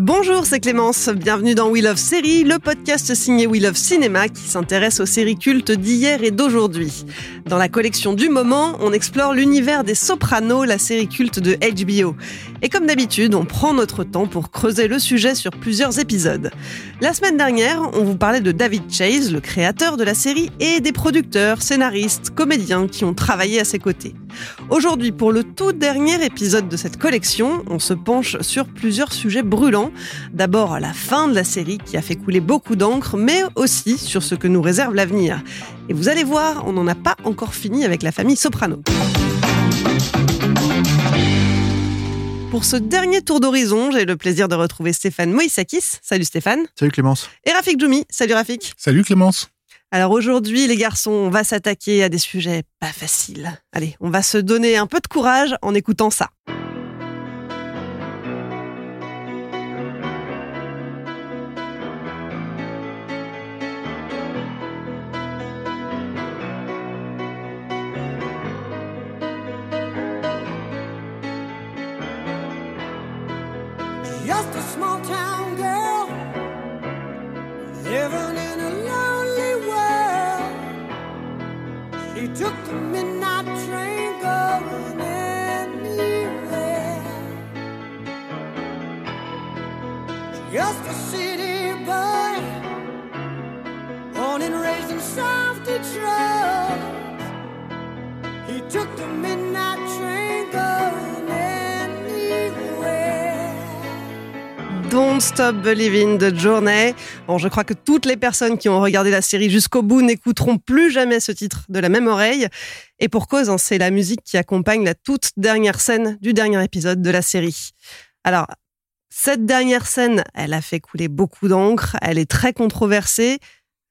Bonjour, c'est Clémence. Bienvenue dans We Love Série, le podcast signé We Love Cinéma qui s'intéresse aux séries cultes d'hier et d'aujourd'hui. Dans la collection du moment, on explore l'univers des Sopranos, la série culte de HBO. Et comme d'habitude, on prend notre temps pour creuser le sujet sur plusieurs épisodes. La semaine dernière, on vous parlait de David Chase, le créateur de la série, et des producteurs, scénaristes, comédiens qui ont travaillé à ses côtés. Aujourd'hui, pour le tout dernier épisode de cette collection, on se penche sur plusieurs sujets brûlants. D'abord, la fin de la série qui a fait couler beaucoup d'encre, mais aussi sur ce que nous réserve l'avenir. Et vous allez voir, on n'en a pas encore fini avec la famille Soprano. Pour ce dernier tour d'horizon, j'ai le plaisir de retrouver Stéphane Moïsakis. Salut Stéphane. Salut Clémence. Et Rafik Djoumi. Salut Rafik. Salut Clémence. Alors aujourd'hui, les garçons, on va s'attaquer à des sujets pas faciles. Allez, on va se donner un peu de courage en écoutant ça. Don't Stop Believing de Journey. Bon, je crois que toutes les personnes qui ont regardé la série jusqu'au bout n'écouteront plus jamais ce titre de la même oreille. Et pour cause, hein, c'est la musique qui accompagne la toute dernière scène du dernier épisode de la série. Alors, cette dernière scène, elle a fait couler beaucoup d'encre, elle est très controversée.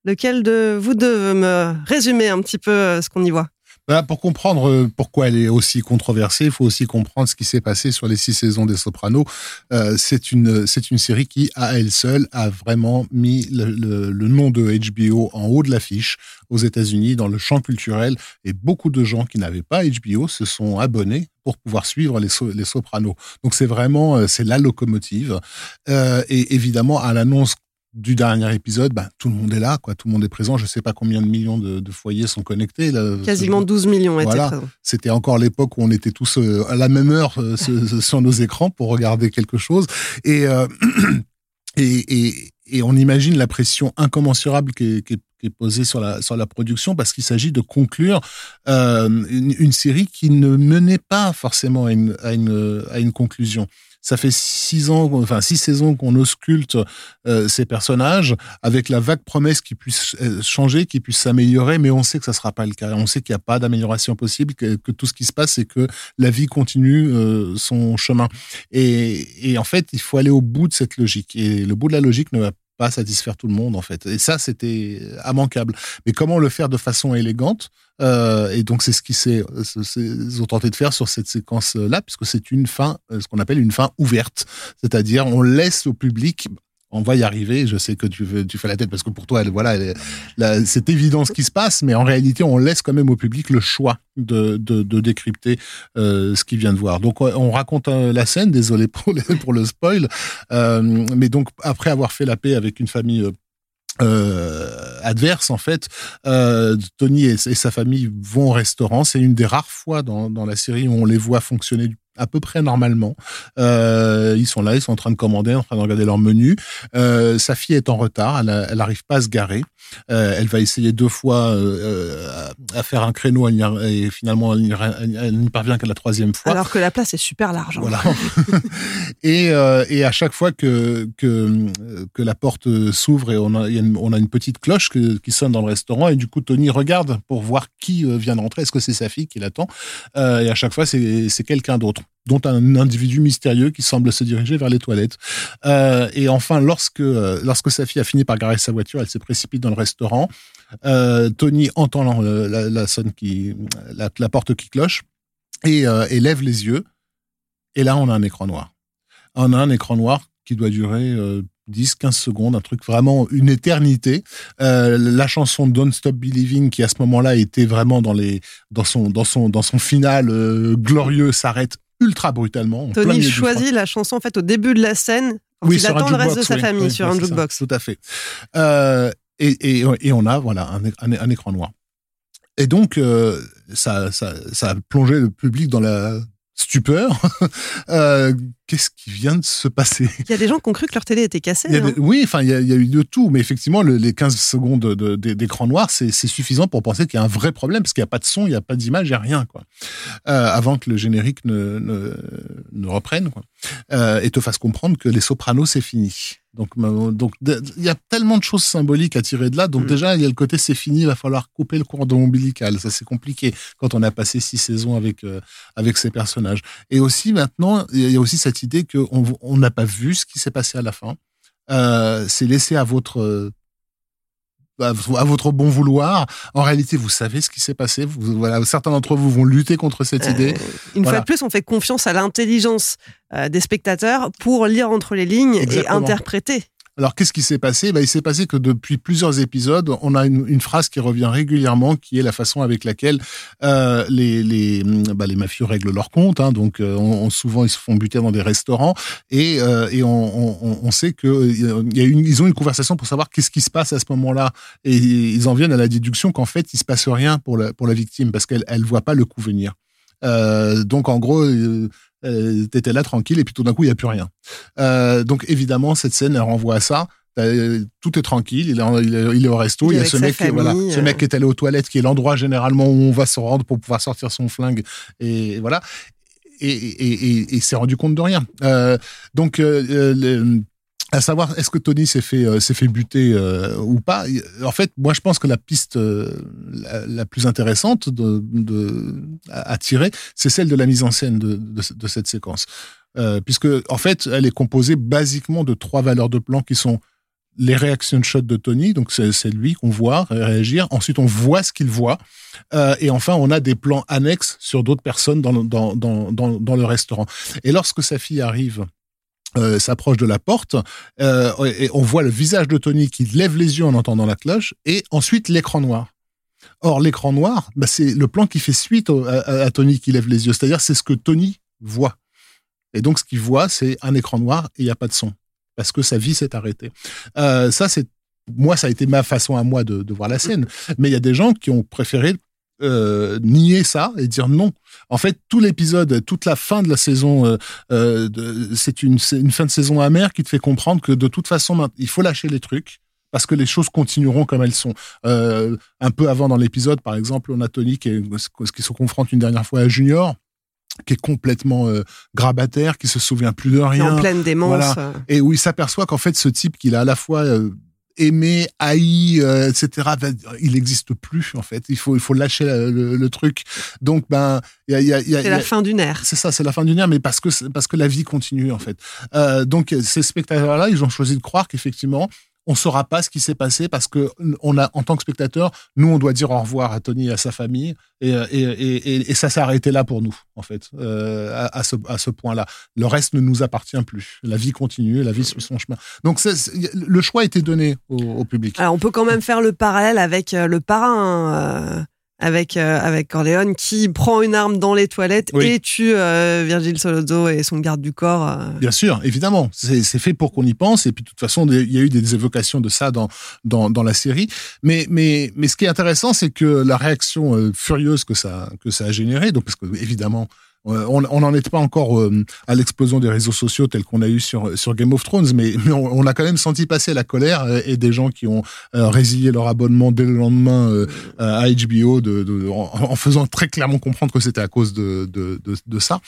Lequel de vous deux veut me résumer un petit peu euh, ce qu'on y voit? Voilà, pour comprendre euh, pourquoi elle est aussi controversée, il faut aussi comprendre ce qui s'est passé sur les six saisons des Sopranos. Euh, c'est une c'est une série qui, à elle seule, a vraiment mis le, nom de HBO en haut de l'affiche aux États-Unis dans le champ culturel. Et beaucoup de gens qui n'avaient pas HBO se sont abonnés pour pouvoir suivre les, les Sopranos. Donc c'est vraiment euh, c'est la locomotive. Et évidemment, à l'annonce du dernier épisode, bah, tout le monde est là, quoi. Tout le monde est présent. Je sais pas combien de millions de, de foyers sont connectés. Là, Quasiment 12 millions étaient Voilà. présents. C'était encore l'époque où on était tous euh, à la même heure euh, sur nos écrans pour regarder quelque chose. Et, euh, et, et, et on imagine la pression incommensurable qui est, qui est- qui est posée sur la, sur la production parce qu'il s'agit de conclure une, une série qui ne menait pas forcément à une, à une, à une conclusion. Ça fait six ans, enfin six saisons qu'on ausculte euh, ces personnages avec la vague promesse qu'ils puissent euh, changer, qu'ils puissent s'améliorer, mais on sait que ça sera pas le cas. On sait qu'il n'y a pas d'amélioration possible, que, que tout ce qui se passe, c'est que la vie continue euh, son chemin. Et, et en fait, il faut aller au bout de cette logique. Et le bout de la logique ne va pas satisfaire tout le monde en fait. Et ça, c'était immanquable. Mais comment le faire de façon élégante euh, Et donc c'est ce qui s'est, ce- ce- ils ont tenté de faire sur cette séquence-là, puisque c'est une fin, euh, ce qu'on appelle une fin ouverte, c'est-à-dire on laisse au public. On va y arriver. Je sais que tu, veux, tu fais la tête parce que pour toi, voilà, c'est évident ce qui se passe, mais en réalité, on laisse quand même au public le choix de, décrypter euh, ce qu'il vient de voir. Donc, on raconte euh, la scène. Désolé pour, le spoil, euh, mais donc après avoir fait la paix avec une famille. adverse en fait Tony et, et sa famille vont au restaurant c'est une des rares fois dans, dans la série où on les voit fonctionner à peu près normalement. Euh, ils sont là, ils sont en train de commander, en train de regarder leur menu. Euh, sa fille est en retard, elle n'arrive pas à se garer. Euh, elle va essayer deux fois euh, à faire un créneau et finalement elle n'y parvient qu'à la troisième fois. Alors que la place est super large. Hein. Voilà. et, euh, et à chaque fois que que, que la porte s'ouvre et on a, une, on a une petite cloche qui sonne dans le restaurant et du coup Tony regarde pour voir qui vient d'entrer. Est-ce que c'est sa fille qui l'attend? Et à chaque fois c'est quelqu'un d'autre dont un individu mystérieux qui semble se diriger vers les toilettes. Euh, et enfin, lorsque lorsque sa fille a fini par garer sa voiture, elle se précipite dans le restaurant. Euh, Tony entend la, sonne qui la, porte qui cloche et, euh, lève les yeux. Et là, on a un écran noir. On a un écran noir qui doit durer 10, 15 secondes, un truc vraiment une éternité. Euh, la chanson Don't Stop Believing, qui à ce moment-là était vraiment dans les, dans son, dans son, dans son final euh, glorieux, s'arrête ultra brutalement. Tony choisit la chanson en fait au début de la scène. oui, il attend le reste de sa famille sur un jukebox. tout à fait. Euh, et, et, et, on a voilà un, un, écran noir. Et donc euh, ça, ça, ça a plongé le public dans la stupeur. euh, Qu'est-ce qui vient de se passer? Il y a des gens qui ont cru que leur télé était cassée. Hein. oui, enfin, il, y, a, eu de tout, mais effectivement, le, les 15 secondes d'écran noir, c'est suffisant pour penser qu'il y a un vrai problème, parce qu'il n'y a pas de son, il n'y a pas d'image, il n'y a rien, quoi. Euh, avant que le générique ne, ne, ne reprenne, quoi, euh, et te fasse comprendre que les sopranos, c'est fini. Donc, donc, il y a tellement de choses symboliques à tirer de là. Donc, mm. déjà, il y a le côté c'est fini, il va falloir couper le cordon ombilical. Ça, c'est compliqué quand on a passé six saisons avec, euh, avec ces personnages. Et aussi, maintenant, il y a aussi cette idée qu'on n'a pas vu ce qui s'est passé à la fin. Euh, c'est laissé à votre à votre bon vouloir. En réalité, vous savez ce qui s'est passé. Vous, voilà, certains d'entre vous vont lutter contre cette euh, idée. Une fois de plus, on fait confiance à l'intelligence euh, des spectateurs pour lire entre les lignes et interpréter. Alors, qu'est-ce qui s'est passé? Bah, Il s'est passé que depuis plusieurs épisodes, on a une, une, phrase qui revient régulièrement, qui est la façon avec laquelle euh, les, les, bah, les mafieux règlent leur compte. Hein, donc, euh, on, souvent, ils se font buter dans des restaurants. Et, euh, et on, on, on, sait que euh, ont une conversation pour savoir qu'est-ce qui se passe à ce moment-là. Et ils en viennent à la déduction qu'en fait, il se passe rien pour la, pour la victime, parce qu'elle elle voit pas le coup venir. Euh, donc en gros, euh, euh, t'étais là tranquille et puis tout d'un coup il y a plus rien. Euh, donc évidemment cette scène elle renvoie à ça. Tout est tranquille, il est, il est, au resto, il, y a ce mec, qui, voilà, ce mec qui est allé aux toilettes, qui est l'endroit généralement où on va se rendre pour pouvoir sortir son flingue, et voilà. Et, et, et, s'est rendu compte de rien. Euh, donc, euh, à savoir est-ce que Tony s'est fait euh, s'est fait buter euh, ou pas? En fait, moi je pense que la piste euh, la, plus intéressante de, de à, tirer, c'est celle de la mise en scène de, de, de cette séquence, puisque en fait, elle est composée basiquement de trois valeurs de plan qui sont les réactions shots de Tony, donc c'est lui qu'on voit réagir. Ensuite, on voit ce qu'il voit, et enfin, on a des plans annexes sur d'autres personnes dans, dans, dans, dans le restaurant. Et lorsque sa fille arrive euh, s'approche de la porte euh, et on voit le visage de Tony qui lève les yeux en entendant la cloche et ensuite l'écran noir. Or l'écran noir, bah, c'est le plan qui fait suite à, Tony qui lève les yeux, c'est-à-dire c'est ce que Tony voit. Et donc ce qu'il voit, c'est un écran noir et il n'y a pas de son parce que sa vie s'est arrêtée. Euh, ça c'est moi, ça a été ma façon à moi de, de voir la scène. Mais il y a des gens qui ont préféré euh, nier ça et dire non. En fait, tout l'épisode, toute la fin de la saison, euh, euh c'est une, une, fin de saison amère qui te fait comprendre que de toute façon, il faut lâcher les trucs parce que les choses continueront comme elles sont. Euh, un peu avant dans l'épisode, par exemple, on a Tony qui, qui, se confronte une dernière fois à Junior qui est complètement euh, grabataire, qui se souvient plus de rien. En pleine démence. Voilà. Et où il s'aperçoit qu'en fait, ce type qu'il a à la fois euh, aimé, haï, euh, etc. Ben, il n'existe plus en fait. Il faut il faut lâcher le, truc. Donc ben il y a, y a, y a c'est la fin d'une ère. C'est ça, c'est la fin d'une ère, mais parce que parce que la vie continue en fait. Euh, donc ces spectateurs-là, ils ont choisi de croire qu'effectivement on saura pas ce qui s'est passé parce que on a, en tant que spectateur, nous, on doit dire au revoir à Tony et à sa famille, et, ça s'est arrêté là pour nous, en fait, euh, à, ce, point-là. Le reste ne nous appartient plus. La vie continue, la vie suit son chemin. Donc, le choix a été donné au, au, public. Alors, on peut quand même faire le parallèle avec euh, le parrain. Euh avec euh, avec Corleone qui prend une arme dans les toilettes et tue euh, Virgil Solozzo et son garde du corps. Euh. Bien sûr, évidemment, c'est fait pour qu'on y pense et puis de toute façon il y a eu des évocations de ça dans dans, dans la série. Mais mais mais ce qui est intéressant, c'est que la réaction furieuse que ça que ça a généré, donc parce que évidemment Euh, on n'en est pas encore euh, à l'explosion des réseaux sociaux tels qu'on a eu sur, sur Game of Thrones, mais, mais on, a quand même senti passer la colère euh, et des gens qui ont résilié leur abonnement dès le lendemain à HBO de, en, faisant très clairement comprendre que c'était à cause de, de, de ça.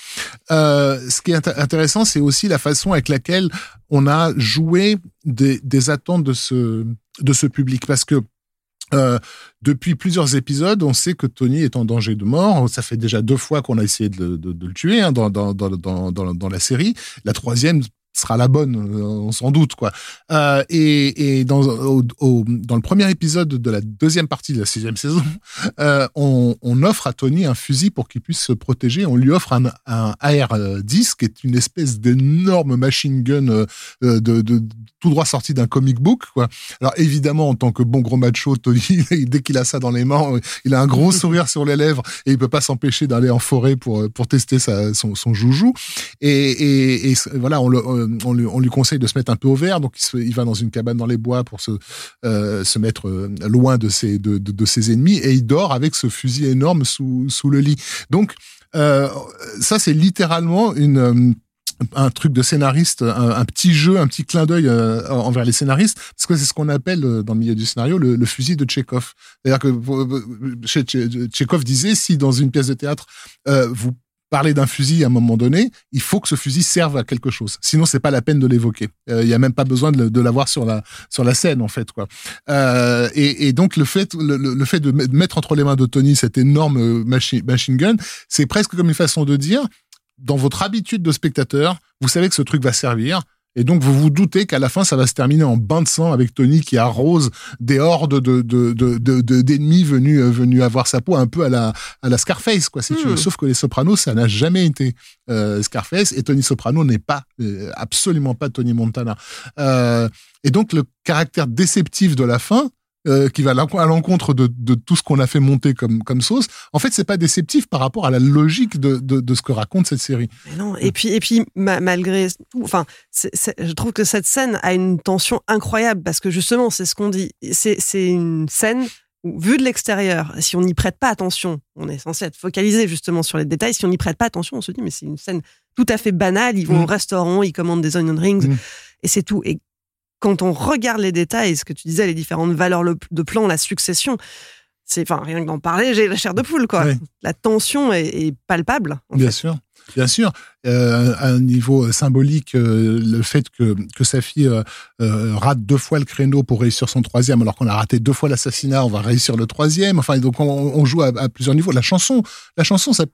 ce qui est intéressant, c'est aussi la façon avec laquelle on a joué des, des attentes de ce, de ce public, parce que euh, depuis plusieurs épisodes, on sait que Tony est en danger de mort. Ça fait déjà deux fois qu'on a essayé de, le tuer hein, dans la série. La troisième, sera la bonne, euh, on s'en doute quoi. Euh, et, et dans, au, dans le premier épisode de la deuxième partie de la sixième saison, euh, on, on, offre à Tony un fusil pour qu'il puisse se protéger. On lui offre un, un AR-10 qui est une espèce d'énorme machine gun de, de, tout droit sorti d'un comic book quoi. Alors évidemment en tant que bon gros macho, Tony dès qu'il a ça dans les mains, il a un gros sourire sur les lèvres et il peut pas s'empêcher d'aller en forêt pour pour tester sa, son, son joujou. Et, et, et voilà, on le on lui, on lui, conseille de se mettre un peu au vert, donc il, va dans une cabane dans les bois pour se, euh, se mettre euh, loin de ses, de, de, ses ennemis, et il dort avec ce fusil énorme sous, sous le lit. Donc euh, ça, c'est littéralement une euh, un truc de scénariste, un, petit jeu, un petit clin d'œil euh, envers les scénaristes, parce que c'est ce qu'on appelle dans le milieu du scénario le, fusil de Tchekhov. C'est-à-dire que Tchekhov disait si dans une pièce de théâtre euh, vous parler d'un fusil à un moment donné, il faut que ce fusil serve à quelque chose. Sinon, c'est pas la peine de l'évoquer. Euh, il y a même pas besoin de, l'avoir sur la sur la scène en fait quoi. Euh, et, donc le fait le, fait de mettre entre les mains de Tony cette énorme machine, machine gun, c'est presque comme une façon de dire dans votre habitude de spectateur, vous savez que ce truc va servir. Et donc, vous vous doutez qu'à la fin, ça va se terminer en bain de sang avec Tony qui arrose des hordes de, de, de, d'ennemis venus, euh, venus avoir sa peau un peu à la, à la Scarface, quoi, si tu veux. Hmm. Sauf que les Sopranos, ça n'a jamais été euh, Scarface et Tony Soprano n'est pas, euh, absolument pas Tony Montana. Euh, et donc, le caractère déceptif de la fin, euh, qui va à l'encontre de, de, tout ce qu'on a fait monter comme, comme sauce, en fait, c'est pas déceptif par rapport à la logique de, de, de ce que raconte cette série. non, et puis, et puis malgré tout, enfin, je trouve que cette scène a une tension incroyable parce que justement, c'est ce qu'on dit. C'est une scène où, vue de l'extérieur, si on n'y prête pas attention, on est censé être focalisé justement sur les détails. Si on n'y prête pas attention, on se dit, mais c'est une scène tout à fait banale. Ils vont mm. au restaurant, ils commandent des onion rings. Mm. Et c'est tout. Et quand on regarde les détails, ce que tu disais, les différentes valeurs de plan, la succession, c'est, enfin, rien que d'en parler, j'ai la chair de poule, quoi. La tension est, palpable. Bien sûr. Bien sûr, euh, à un niveau symbolique, euh, le fait que, que sa fille euh, euh, rate deux fois le créneau pour réussir son troisième, alors qu'on a raté deux fois l'assassinat, on va réussir le troisième. Enfin, donc on, on joue à, à, plusieurs niveaux. La chanson, la chanson, ça,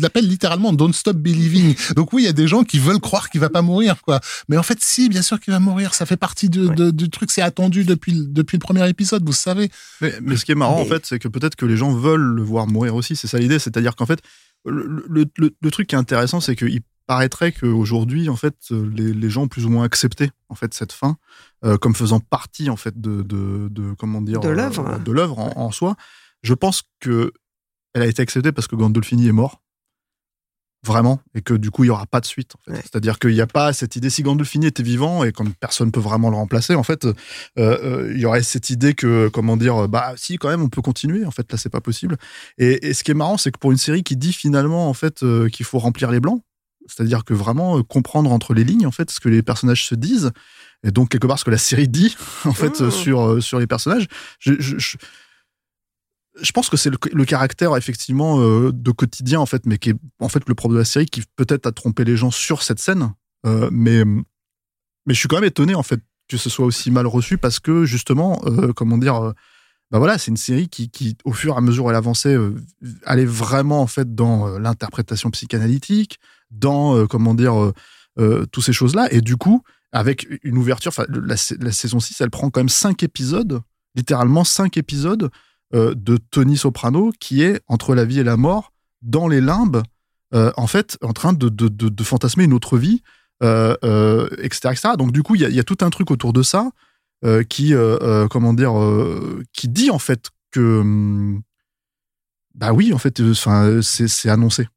l'appelle littéralement Don't Stop Believing. Donc oui, il y a des gens qui veulent croire qu'il va pas mourir, quoi. Mais en fait, si, bien sûr qu'il va mourir. Ça fait partie de, de, du truc. C'est attendu depuis depuis le premier épisode, vous savez. Mais, mais ce qui est marrant, en fait, c'est que peut-être que les gens veulent le voir mourir aussi. C'est ça l'idée. C'est-à-dire qu'en fait, le, le, truc qui est intéressant, c'est qu'il paraîtrait qu'aujourd'hui, en fait, les, les, gens ont plus ou moins accepté en fait cette fin euh, comme faisant partie en fait de, de, de comment dire de l'œuvre, euh, de l'œuvre en, soi. Je pense que elle a été acceptée parce que Gandolfini est mort vraiment, et que du coup, il y aura pas de suite. En fait. C'est-à-dire qu'il n'y a pas cette idée, si Gandolfini était vivant, et comme personne peut vraiment le remplacer, en fait, euh, euh, il y aurait cette idée que, comment dire, bah si, quand même, on peut continuer, en fait, là, c'est pas possible. Et, et, ce qui est marrant, c'est que pour une série qui dit finalement, en fait, euh, qu'il faut remplir les blancs, c'est-à-dire que vraiment comprendre entre les lignes, en fait, ce que les personnages se disent, et donc quelque part ce que la série dit, en fait, mmh. sur, sur les personnages, je, je je pense que c'est le, caractère effectivement euh, de quotidien en fait, mais qui est en fait le problème de la série qui peut-être a trompé les gens sur cette scène. Euh, mais mais je suis quand même étonné en fait que ce soit aussi mal reçu parce que justement, euh, comment dire, bah voilà, c'est une série qui, qui, au fur et à mesure elle avançait, allait vraiment en fait dans l'interprétation psychanalytique, dans comment dire, toutes ces choses-là, et du coup, avec une ouverture, la, la saison 6, elle prend quand même cinq épisodes, littéralement cinq épisodes euh, de Tony Soprano qui est entre la vie et la mort dans les limbes, euh, en fait, en train de, de, fantasmer une autre vie, etc., euh, etc. Donc du coup, il y a, tout un truc autour de ça qui, comment dire, qui dit en fait que, hum, bah oui, en fait, c'est annoncé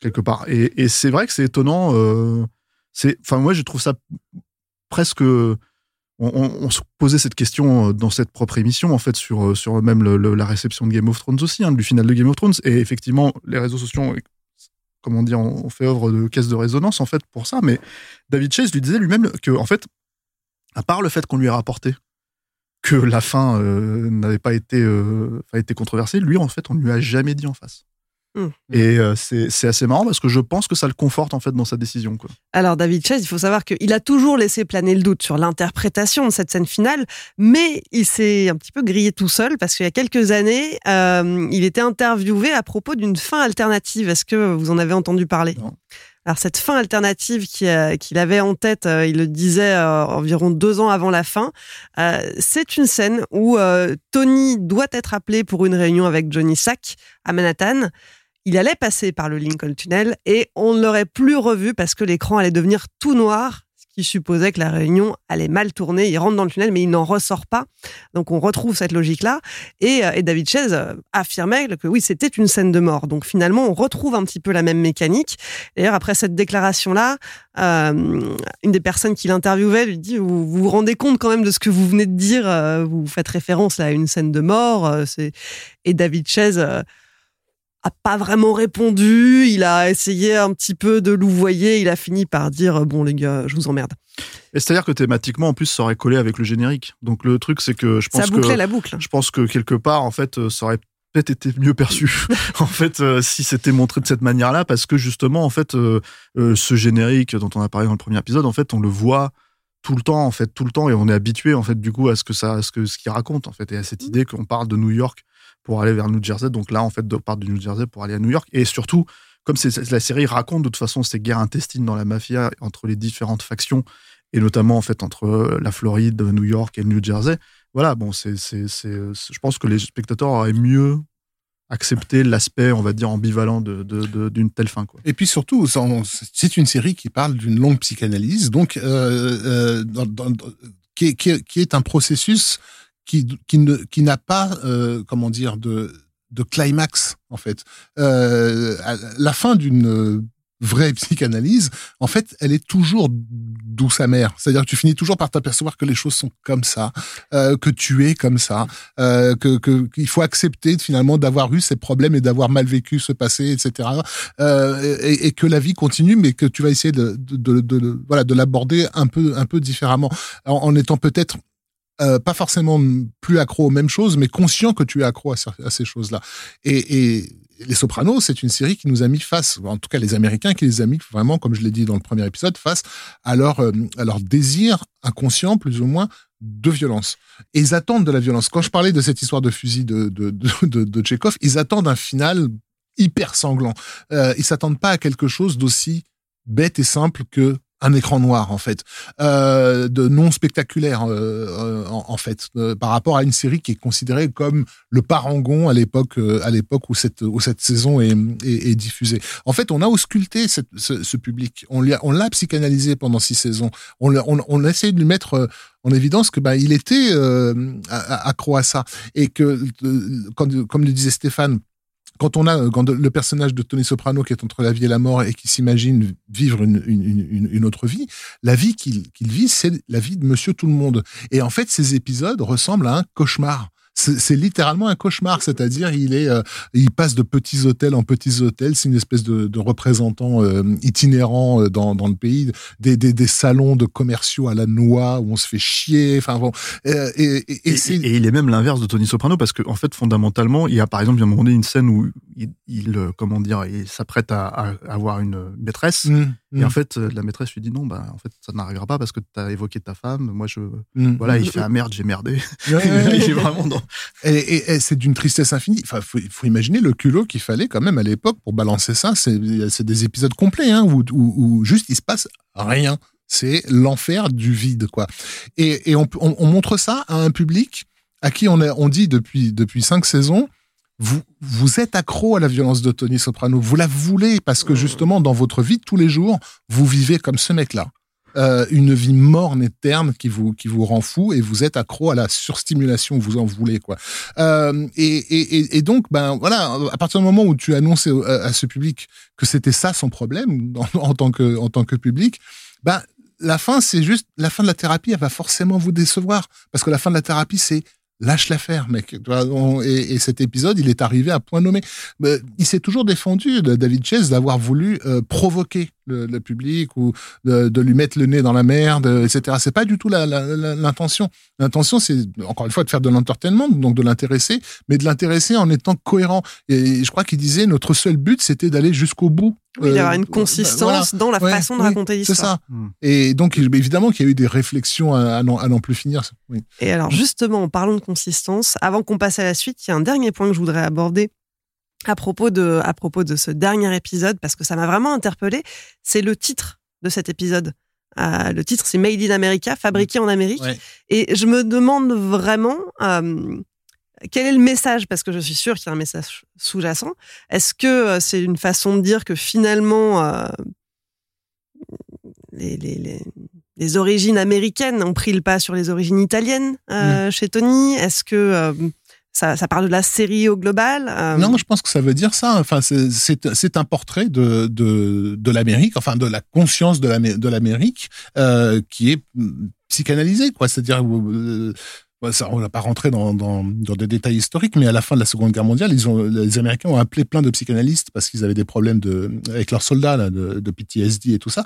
quelque part. Et, et c'est vrai que c'est étonnant. enfin, moi, je trouve ça presque on, se posait cette question euh, dans cette propre émission, en fait, sur, euh, sur même la réception de Game of Thrones aussi, hein, du final de Game of Thrones. Et effectivement, les réseaux sociaux comment dire, on fait œuvre de caisse de résonance en fait pour ça. Mais David Chase lui disait lui-même que en fait, à part le fait qu'on lui ait rapporté que la fin euh, n'avait pas été, été controversée, lui en fait, on ne lui a jamais dit en face. Hmm. Et euh, c'est assez marrant parce que je pense que ça le conforte en fait dans sa décision. Quoi. Alors David Chase, il faut savoir qu'il a toujours laissé planer le doute sur l'interprétation de cette scène finale, mais il s'est un petit peu grillé tout seul parce qu'il y a quelques années, euh, il était interviewé à propos d'une fin alternative. Est-ce que vous en avez entendu parler? Non. Alors cette fin alternative euh, qu'il avait en tête, euh, il le disait environ deux ans avant la fin, c'est une scène où Tony doit être appelé pour une réunion avec Johnny Sack à Manhattan. Il allait passer par le Lincoln Tunnel et on ne l'aurait plus revu parce que l'écran allait devenir tout noir, ce qui supposait que la réunion allait mal tourner. Il rentre dans le tunnel, mais il n'en ressort pas. Donc on retrouve cette logique-là. Et, euh, et David Chase euh, affirmait que oui, c'était une scène de mort. Donc finalement, on retrouve un petit peu la même mécanique. D'ailleurs, après cette déclaration-là, euh, une des personnes qui l'interviewait lui dit vous, vous vous rendez compte quand même de ce que vous venez de dire euh, Vous faites référence à une scène de mort. Et David Chase a pas vraiment répondu. Il a essayé un petit peu de louvoyer. Il a fini par dire bon les gars, je vous emmerde. Et c'est-à-dire que thématiquement, en plus, ça aurait collé avec le générique. Donc le truc, c'est que je pense Ça que bouclait la boucle. je pense que quelque part, en fait, euh, ça aurait peut-être été mieux perçu en fait euh, si c'était montré de cette manière-là parce que justement en fait euh, euh, ce générique dont on a parlé dans le premier épisode en fait on le voit tout le temps en fait tout le temps et on est habitué en fait du coup à ce que ça à ce que ce qu'il raconte en fait et à cette idée qu'on parle de New York pour aller vers New Jersey donc là en fait on part de New Jersey pour aller à New York et surtout comme la série raconte de toute façon ces guerres intestines dans la mafia entre les différentes factions et notamment en fait entre euh, la Floride, New York et New Jersey. Voilà, bon, c'est, euh, je pense que les spectateurs auraient mieux accepté l'aspect, on va dire, ambivalent de, de- de- d'une telle fin. Quoi. Et puis surtout, c'est une série qui parle d'une longue psychanalyse, donc euh, euh, qui, qui qui est un processus qui, qui ne qui n'a pas euh, comment dire de de climax en fait. Euh, la fin d'une vraie psychanalyse, en fait, elle est toujours douce amère. C'est-à-dire que tu finis toujours par t'apercevoir que les choses sont comme ça, euh, que tu es comme ça, euh, que qu'il faut accepter finalement d'avoir eu ces problèmes et d'avoir mal vécu ce passé, etc. Euh, et, et que la vie continue, mais que tu vas essayer de, de, de, voilà de l'aborder un peu un peu différemment, en, en étant peut-être euh, pas forcément plus accro aux mêmes choses, mais conscient que tu es accro à, ces choses-là. Et, Les Sopranos, c'est une série qui nous a mis face, en tout cas les Américains, qui les a mis vraiment, comme je l'ai dit dans le premier épisode, face à leur, euh, à leur désir inconscient, plus ou moins, de violence. Et ils attendent de la violence. Quand je parlais de cette histoire de fusil de, de, de, de, de Tchekhov, ils attendent un final hyper sanglant. Euh, ils s'attendent pas à quelque chose d'aussi bête et simple que un écran noir en fait, euh, de non spectaculaire euh, euh, en, en, fait, euh, par rapport à une série qui est considérée comme le parangon à l'époque, euh, à l'époque où cette où cette saison est, est, est diffusée. En fait, on a ausculté ce, ce, public, on l'a on l'a psychanalysé pendant six saisons, on l'a on, on a essayé de lui mettre euh, en évidence que bah il était accro à ça. Et que comme, comme le disait Stéphane quand on a quand le personnage de Tony Soprano qui est entre la vie et la mort et qui s'imagine vivre une, une, autre vie, la vie qu'il qu'il vit, c'est la vie de Monsieur Tout le Monde. Et en fait, ces épisodes ressemblent à un cauchemar c'est littéralement un cauchemar, c'est-à-dire il est, euh, il passe de petits hôtels en petits hôtels, c'est une espèce de, de représentant euh, itinérant euh, dans, dans le pays, des, des, des, salons de commerciaux à la noix où on se fait chier, enfin bon. Euh, et, et, et, et, il est même l'inverse de Tony Soprano parce qu'en en fait fondamentalement, il y a par exemple, il y a un moment donné une scène où il, il comment dire, il s'apprête à, à, avoir une maîtresse mmh, et en fait la maîtresse lui dit non, bah en fait ça n'arrivera pas parce que tu as évoqué ta femme, moi je, mmh. voilà, il fait ah merde, j'ai merdé, ouais, il est vraiment dans et, et, et c'est d'une tristesse infinie. Enfin, faut, faut imaginer le culot qu'il fallait quand même à l'époque pour balancer ça. C'est des épisodes complets hein, où, où, où, juste il se passe rien. C'est l'enfer du vide, quoi. Et, et on, on, on, montre ça à un public à qui on, a, on dit depuis depuis cinq saisons. Vous, vous êtes accro à la violence de Tony Soprano. Vous la voulez parce que justement, dans votre vie de tous les jours, vous vivez comme ce mec-là. Euh, une vie morne et terne qui vous qui vous rend fou et vous êtes accro à la surstimulation vous en voulez quoi euh, et, et, et donc ben voilà à partir du moment où tu annonces à, à ce public que c'était ça son problème en, en, tant que en tant que public ben la fin c'est juste la fin de la thérapie elle va forcément vous décevoir parce que la fin de la thérapie c'est lâche l'affaire, mec. Et, et cet épisode, il est arrivé à point nommé. Il s'est toujours défendu, David Chase, d'avoir voulu euh, provoquer le, le public ou de, de lui mettre le nez dans la merde, etc. C'est pas du tout l'intention. L'intention, c'est encore une fois de faire de l'entertainment, donc de l'intéresser, mais de l'intéresser en étant cohérent. Et je crois qu'il disait notre seul but, c'était d'aller jusqu'au bout. Oui, il y aura Euh, une voilà. consistance dans la Ouais, façon de oui, raconter C'est l'histoire. ça. Hmm. Et donc, évidemment qu'il y a eu des réflexions à, à n'en à n'en plus finir. Oui. Et alors justement, en parlant de consistance, avant qu'on passe à la suite, il y a un dernier point que je voudrais aborder à propos de, à propos de ce dernier épisode, parce que ça m'a vraiment interpellé. C'est le titre de cet épisode. Euh, le titre, c'est Made in America, fabriqué en Amérique. Ouais. Et je me demande vraiment euh, quel est le message, parce que je suis sûre qu'il y a un message sous-jacent. Est-ce que euh, c'est une façon de dire que finalement euh, les, les, les, les origines américaines ont pris le pas sur les origines italiennes euh, chez Tony? Est-ce que ça, parle de la série au global Euh, Non, je pense que ça veut dire ça. Enfin, c'est- un portrait de de, l'Amérique, enfin de la conscience de l'Amé- de l'Amérique euh, qui est psychanalysée, quoi. C'est-à-dire, euh, on va pas rentrer dans, dans, des détails historiques, mais à la fin de la Seconde Guerre mondiale, les Américains ont appelé plein de psychanalystes parce qu'ils avaient des problèmes avec leurs soldats, de, de PTSD et tout ça,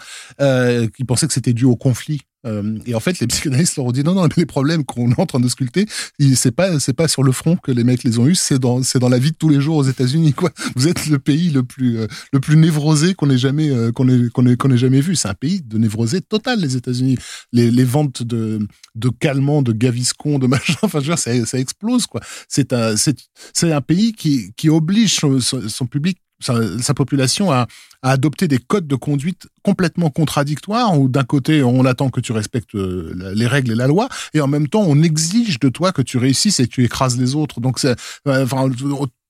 qui pensaient que c'était dû au conflit. Euh, et en fait, les psychanalystes leur ont dit non, non, les problèmes qu'on est en train de sculpter, c'est pas, c'est pas sur le front que les mecs les ont eus, c'est dans, c'est dans la vie de tous les jours aux États-Unis, quoi. Vous êtes le pays le plus, euh, le plus névrosé qu'on ait jamais, euh, qu'on ait, qu'on ait, qu'on ait jamais vu. C'est un pays de névrosé total, les États-Unis. Les, ventes de, de calmants, de gaviscons, de machin, enfin, je ça, explose, quoi. C'est un, c'est, c'est un pays qui, qui oblige son public, sa, sa population à, à adopter des codes de conduite complètement contradictoires où d'un côté on attend que tu respectes euh, les règles et la loi et en même temps on exige de toi que tu réussisses et que tu écrases les autres. Donc c'est euh, enfin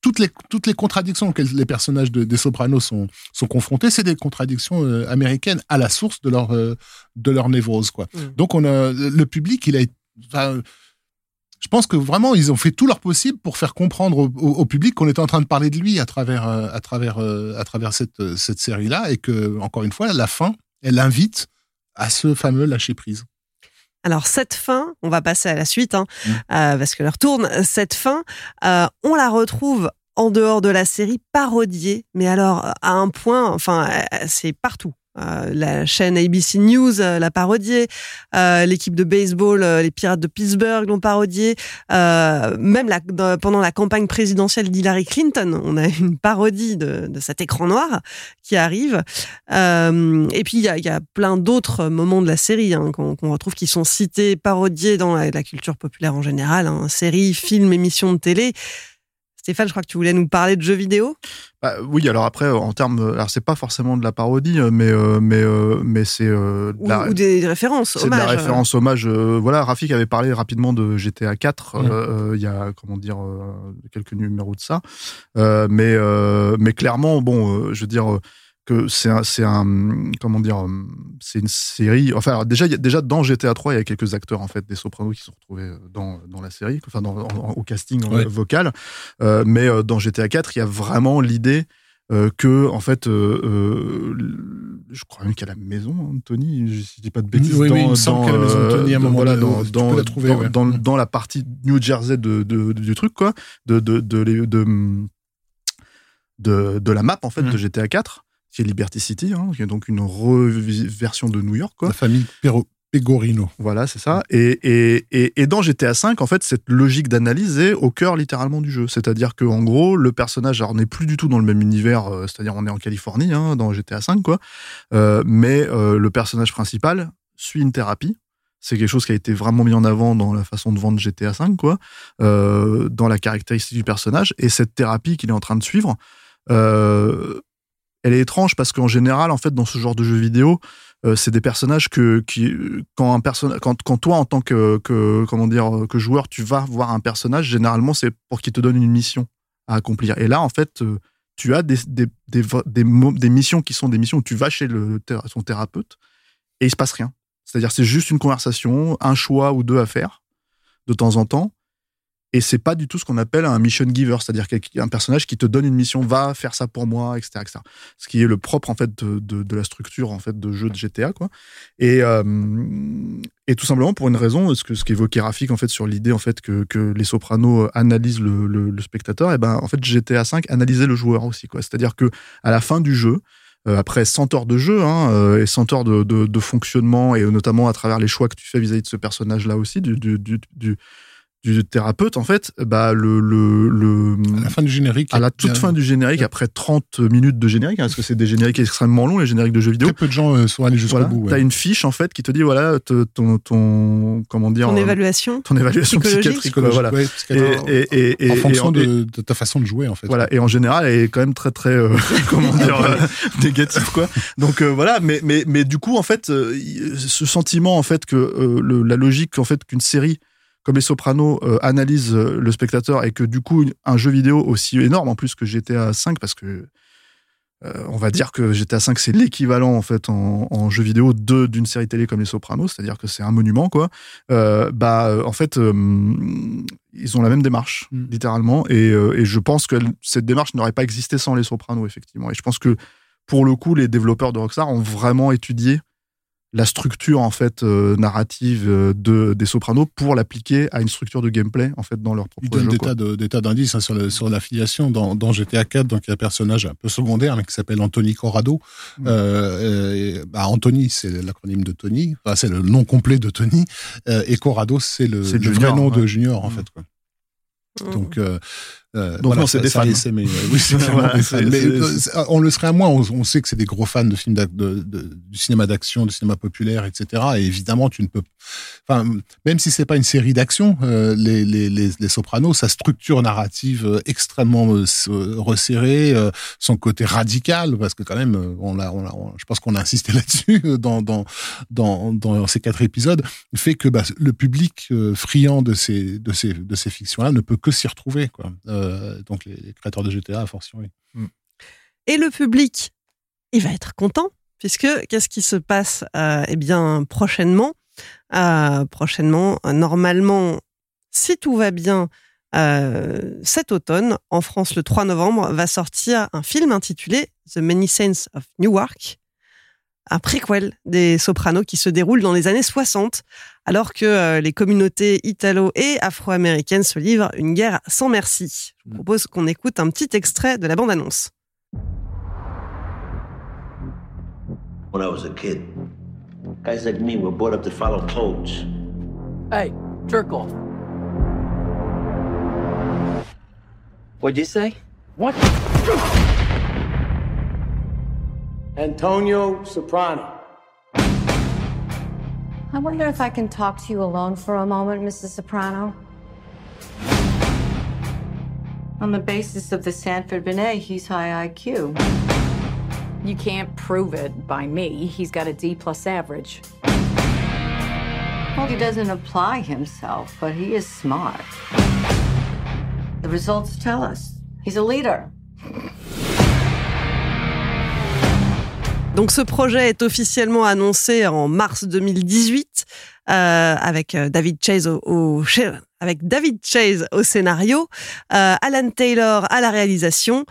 toutes les toutes les contradictions auxquelles les personnages de, des Sopranos sont sont confrontés, c'est des contradictions euh, américaines à la source de leur euh, de leur névrose quoi. Mm. Donc on a le public, il a enfin, je pense que vraiment ils ont fait tout leur possible pour faire comprendre au, au- au public qu'on était en train de parler de lui à travers euh, à travers euh, à travers cette euh, cette série là et que encore une fois la fin elle invite à ce fameux lâcher prise. Alors cette fin, on va passer à la suite, hein, Mm. euh, parce que l'heure tourne. Cette fin, on la retrouve en dehors de la série parodiée, mais alors à un point, enfin c'est partout. Euh, la chaîne ABC News euh, l'a parodiée, euh, l'équipe de baseball, euh, les Pirates de Pittsburgh l'ont parodiée, euh, même pendant la campagne présidentielle d'Hillary Clinton, on a une parodie de, de cet écran noir qui arrive. Et puis il y a, plein d'autres moments de la série hein, qu'on retrouve qui sont cités, parodiés dans la, la culture populaire en général, hein, séries, films, émissions de télé. Stéphane, je crois que tu voulais nous parler de jeux vidéo. Bah, oui, alors après, en termes, alors c'est pas forcément de la parodie, euh, mais euh, mais euh, mais c'est euh, de Ou, la- ou des références, c'est de la référence hommage. voilà, Rafik avait parlé rapidement de GTA 4 Mm. il y a comment dire quelques numéros de ça, mais mais clairement, bon, je veux dire que c'est un c'est un comment dire euh, c'est une série. Enfin, alors, déjà y a- déjà dans GTA 3 il y a quelques acteurs en fait des Sopranos qui se sont retrouvés euh, dans dans la série, enfin dans en- au casting Ouais. vocal, Euh, mais euh, dans GTA 4 il y a vraiment l'idée euh, que en fait euh, je crois même qu'il y a la maison hein, Tony je dis pas de bêtises Oui, oui, dans, il me semble dans, maison de Tony à un moment voilà, dans, dans, la trouver, ouais. dans, Mm. dans la partie New Jersey de, de- du truc quoi de de de, de, de, de, de la map en fait Mm. de GTA 4 qui est Liberty City hein, qui est donc une reversion de New York quoi La famille Pero- Pegorino. voilà, c'est ça. Et, et, et, et dans GTA V, en fait, cette logique d'analyse est au cœur littéralement du jeu. C'est-à-dire que en gros, le personnage, alors on n'est plus du tout dans le même univers, euh, c'est-à-dire on est en Californie, hein, dans GTA V, quoi. Euh, mais euh, le personnage principal suit une thérapie. C'est quelque chose qui a été vraiment mis en avant dans la façon de vendre GTA V, quoi, dans la caractéristique du personnage. Et cette thérapie qu'il est en train de suivre, elle est étrange parce qu'en général, en fait, dans ce genre de jeux vidéo, euh, c'est des personnages que quand un toi en tant que, joueur tu vas voir un personnage généralement c'est pour qu'il te donne une mission à accomplir. Et là en fait euh, tu as des missions qui sont des missions où tu vas chez son thérapeute et il se passe rien. C'est-à-dire c'est juste une conversation un choix ou deux à faire de temps en temps Et c'est pas du tout ce qu'on appelle un mission giver, c'est-à-dire un personnage qui te donne une mission, va faire ça pour moi, etc., etc. Ce qui est le propre en fait de, la structure en fait de jeu de GTA, quoi. Et euh, et tout simplement pour une raison, ce que ce qu'évoquait Rafik en fait sur l'idée en fait que, que les Sopranos analysent le, le, spectateur, et ben en fait GTA 5 analysait le joueur aussi, quoi. C'est-à-dire que à la fin du jeu, euh, après 100 heures de jeu hein, euh, et 100 heures de, de, fonctionnement et notamment à travers les choix que tu fais vis-à-vis de ce personnage-là aussi, du, du, du thérapeute, en fait, bah, le, le, le, À la fin du générique. à la toute bien- fin du générique, après 30 minutes de générique, hein, parce que c'est des génériques extrêmement longs, les génériques de jeux vidéo. Très peu de gens euh, sont allés jusqu'au Voilà, bout. ouais. t'as une fiche, en fait, qui te dit, voilà, te- ton, ton, comment dire, Ton euh, évaluation. ton évaluation psychologique. psychiatrique, quoi, voilà. Ouais, Et, et, et, et- en fonction en- de, de ta façon de jouer, en fait. voilà, et en général, elle est quand même très très euh, comment dire euh, négative quoi. Donc euh, voilà, mais mais mais du coup en fait, euh, ce sentiment en fait que euh, le- la logique en fait qu'une série comme les Sopranos euh, analyse euh, le spectateur et que du coup un jeu vidéo aussi énorme en plus que GTA 5 parce que euh, on va dire que GTA 5 c'est l'équivalent en fait en, en jeu vidéo de d'une série télé comme les Sopranos, c'est-à-dire que c'est un monument quoi. Euh, bah en fait ils ont la même démarche Mm. littéralement et, et je pense que cette démarche n'aurait pas existé sans les Sopranos effectivement. Et je pense que pour le coup les développeurs de Rockstar ont vraiment étudié la structure en fait euh, narrative euh, de des Sopranos pour l'appliquer à une structure de gameplay en fait dans leur Il propre donne jeu. des quoi. tas de- des tas d'indices hein, sur, le- sur l'affiliation dans, dans GTA 4. Donc, il y a un personnage un peu secondaire mais qui s'appelle Anthony Corrado. Mm. Euh, et, bah, Anthony, c'est l'acronyme de Tony. Enfin, c'est le nom complet de Tony. Euh, et Corrado, c'est le, C'est le Junior, vrai nom ouais. de Junior, en Mm. fait. Quoi. Mmh. Donc, euh, euh, Donc non, c'est des fans. mais, euh, oui, c'est Voilà, des fans. Mais, euh, on le serait à moins. On, on sait que c'est des gros fans de films d'ac- de, de- du cinéma d'action, du cinéma populaire, etc. Et évidemment, tu ne peux, enfin, même si c'est pas une série d'action, euh, les, les, les, les Sopranos, sa structure narrative extrêmement resserrée, son côté radical, parce que quand même, on l'a, je pense qu'on a insisté là-dessus dans, dans, dans, dans ces quatre épisodes, fait que bah, le public friand de ces, de ces, de ces fictions-là ne peut que s'y retrouver, quoi. Euh, donc les, les créateurs de GTA, a fortiori. Et le public, il va être content, puisque qu'est-ce qui se passe euh, Eh bien, prochainement, euh, prochainement, euh, normalement, si tout va bien, euh, cet automne, en France, le 3 novembre, va sortir un film intitulé The Many Saints of Newark, un préquel des Sopranos qui se déroule dans les années 60, alors que euh, les communautés italo- et afro-américaines se livrent une guerre sans merci. Je vous propose qu'on écoute un petit extrait de la bande-annonce. When I was a kid, guys like me were brought up to follow codes. Hey, jerk off. What'd you say? What? Antonio Soprano. I wonder if I can talk to you alone for a moment, Mrs. Soprano. On the basis of the Sanford Binet, he's high IQ. You can't prove it by me. He's got a D plus average. Well, he doesn't apply himself, but he is smart. The results tell us he's a leader. Donc ce projet est officiellement annoncé en mars 2018 euh, avec euh, David Chase au, avec David Chase au scénario, euh, Alan Taylor à la réalisation,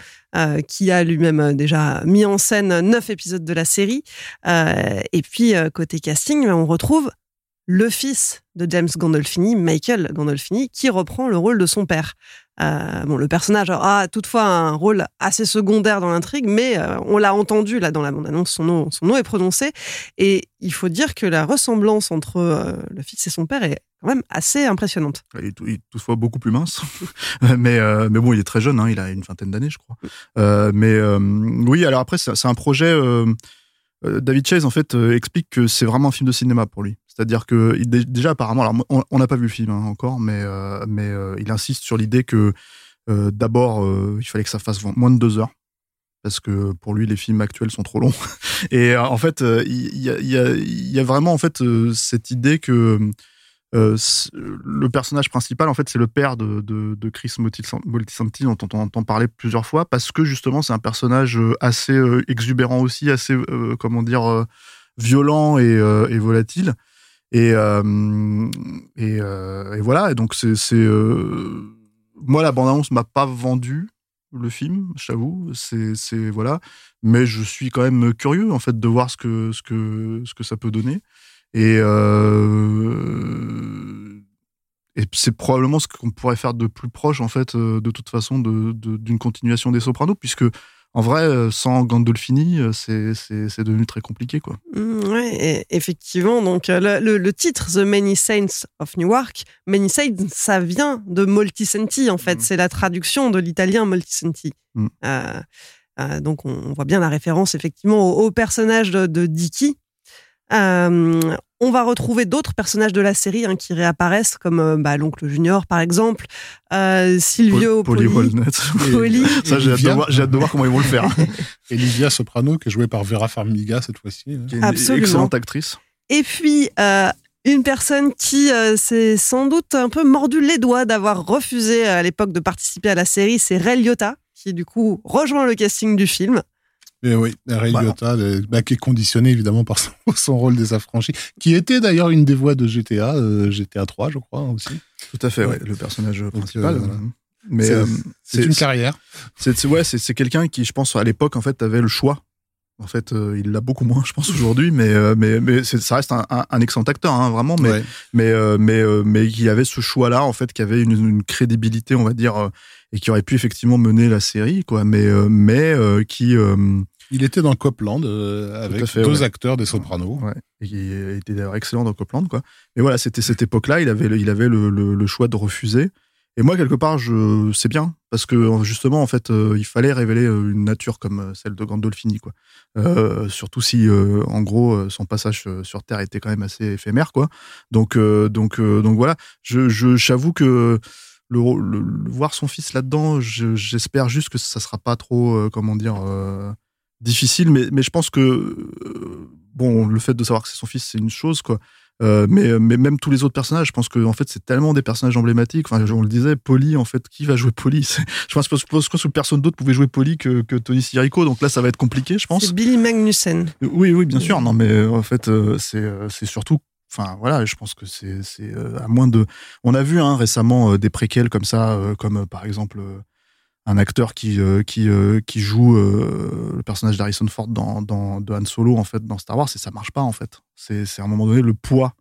qui a lui-même déjà mis en scène neuf épisodes de la série. Et puis côté casting, on retrouve le fils de James Gandolfini, Michael Gandolfini, qui reprend le rôle de son père. Euh, bon, le personnage a toutefois un rôle assez secondaire dans l'intrigue, mais euh, on l'a entendu là dans la bande-annonce, son nom, son nom est prononcé, et il faut dire que la ressemblance entre euh, le fils et son père est quand même assez impressionnante. Il est, toutefois beaucoup plus mince, mais mais bon, il est très jeune, hein, il a une vingtaine d'années, je crois. Mais oui, alors après, c'est un projet. David Chase en fait explique que c'est vraiment un film de cinéma pour lui. C'est-à-dire que déjà apparemment, alors on- n'a pas vu le film hein, encore, mais euh, mais euh, il insiste sur l'idée que euh, d'abord il fallait que ça fasse moins de deux heures parce que pour lui les films actuels sont trop longs. Et en fait, il y, a, y, y a vraiment en fait cette idée que le personnage principal, en fait, c'est le père de, de, de Chris Moltisanti, dont on entend parler plusieurs fois, parce que justement, c'est un personnage assez exubérant aussi, assez, comment dire, violent et volatile. Et, euh, euh, et voilà, et donc c'est euh, moi, la bande-annonce m'a pas vendu le film, j'avoue. C'est, c'est voilà. Mais je suis quand même curieux en fait de voir ce que ce que ce que ça peut donner. Et et c'est probablement ce qu'on pourrait faire de plus proche en fait de toute façon de, de- d'une continuation des Sopranos, puisque en vrai, euh, sans Gandolfini, euh, c'est, devenu très compliqué quoi. Mm, ouais, et- effectivement. Donc, euh, le, le- le titre, The Many Saints of Newark, Many Saints, ça vient de Moltisanti, en fait. Mm. C'est la traduction de l'italien Moltisanti. Mm. Euh, euh, donc, on, on voit bien la référence, effectivement, au, au personnage de, de Dicky. Euh, on va retrouver d'autres personnages de la série hein, qui réapparaissent, comme euh, bah, l'oncle Junior, par exemple, euh, Silvio Polly Poli. Walnut. Poli. Ça, j'ai hâte, de Olivia. voir, j'ai hâte de voir comment ils vont le faire. Et Livia Soprano, qui est jouée par Vera Farmiga cette fois-ci. hein. Qui est une Absolument. excellente actrice. Et puis, euh, une personne qui euh, s'est sans doute un peu mordu les doigts d'avoir refusé à l'époque de participer à la série, c'est Ray Liotta, qui du coup rejoint le casting du film. Mais oui, Ray Voilà. Liotta, le- bah, qui est conditionné évidemment par son, son rôle des affranchis, qui était d'ailleurs une des voix de GTA, euh, GTA 3, je crois aussi. Tout à fait, Ouais. ouais, le personnage euh, principal. voilà. Mais C'est- euh, une carrière. C'est ouais, c'est quelqu'un qui, je pense, à l'époque, en fait, avait le choix. En fait, euh, il l'a beaucoup moins, je pense, aujourd'hui, mais euh, mais ça reste un, un, un excellent acteur, hein, vraiment. Mais Ouais. mais euh, mais euh, mais qui avait ce choix-là, en fait, qui avait une, une crédibilité, on va dire, euh, et qui aurait pu effectivement mener la série, quoi. Mais euh, mais euh, qui euh, Il était dans Copland euh, avec fait, deux ouais. acteurs des Sopranos. Ouais, et qui était d'ailleurs excellent dans Copland, quoi. Et voilà, c'était cette époque-là, il avait, le- il avait le, le- le choix de refuser. Et moi, quelque part, je, c'est bien, parce que justement, en fait, euh, il fallait révéler euh, une nature comme celle de Gandolfini, quoi. Euh, surtout si, euh, en gros, son passage sur Terre était quand même assez éphémère, quoi. Donc, donc, donc voilà. Je, je, j'avoue que le, le- le- voir son fils là-dedans, je- j'espère juste que ça sera pas trop, comment dire, difficile, mais, mais je pense que euh, bon, le fait de savoir que c'est son fils, c'est une chose, quoi. Euh, mais, mais même tous les autres personnages, je pense que en fait, c'est tellement des personnages emblématiques. Enfin, on le disait, Polly, en fait, qui va jouer Polly? Je pense, que personne d'autre pouvait jouer Polly que, que Tony Sirico. Donc là, ça va être compliqué, je pense. C'est Billy Magnussen. Oui, oui, bien sûr. Non, mais euh, en fait, euh, c'est euh, surtout. Enfin, voilà, je pense que c'est c'est euh, à moins de. On a vu hein, récemment euh, des préquels comme ça, euh, comme euh, par exemple euh, un acteur qui euh, qui euh, qui joue euh, le personnage d'Harrison Ford dans dans de Han Solo en fait dans Star Wars et ça marche pas en fait. C'est c'est à un moment donné le poids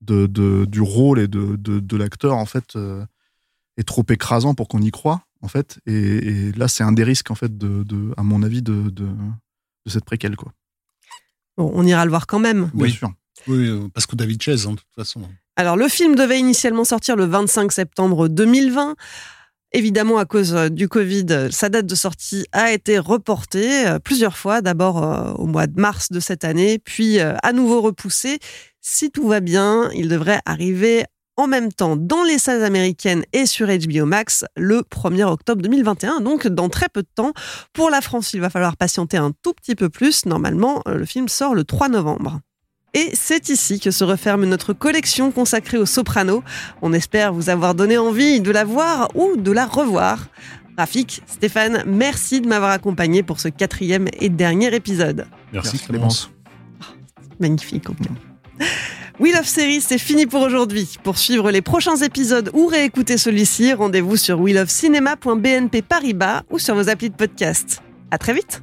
de, de du rôle et de de, de l'acteur en fait euh, est trop écrasant pour qu'on y croit en fait. Et, et là, c'est un des risques en fait de, de à mon avis de de, de cette préquelle quoi. Bon, on ira le voir quand même. Bien Oui. sûr. Oui, parce que David Chase, hein, de toute façon. Alors, le film devait initialement sortir le 25 septembre 2020. Évidemment, à cause euh, du Covid, euh, sa date de sortie a été reportée euh, plusieurs fois. D'abord au mois de mars de cette année, puis à nouveau repoussée. Si tout va bien, il devrait arriver en même temps dans les salles américaines et sur HBO Max le 1er octobre 2021, donc dans très peu de temps. Pour la France, il va falloir patienter un tout petit peu plus. Normalement, le film sort le 3 novembre. Et c'est ici que se referme notre collection consacrée aux sopranos. On espère vous avoir donné envie de la voir ou de la revoir. Rafik, Stéphane, merci de m'avoir accompagné pour ce quatrième et dernier épisode. Merci, Clémence. Clémence. Magnifique, en cas. We Love Series, c'est fini pour aujourd'hui. Pour suivre les prochains épisodes ou réécouter celui-ci, rendez-vous sur welovecinéma.bnp Paribas ou sur vos applis de podcast. À très vite!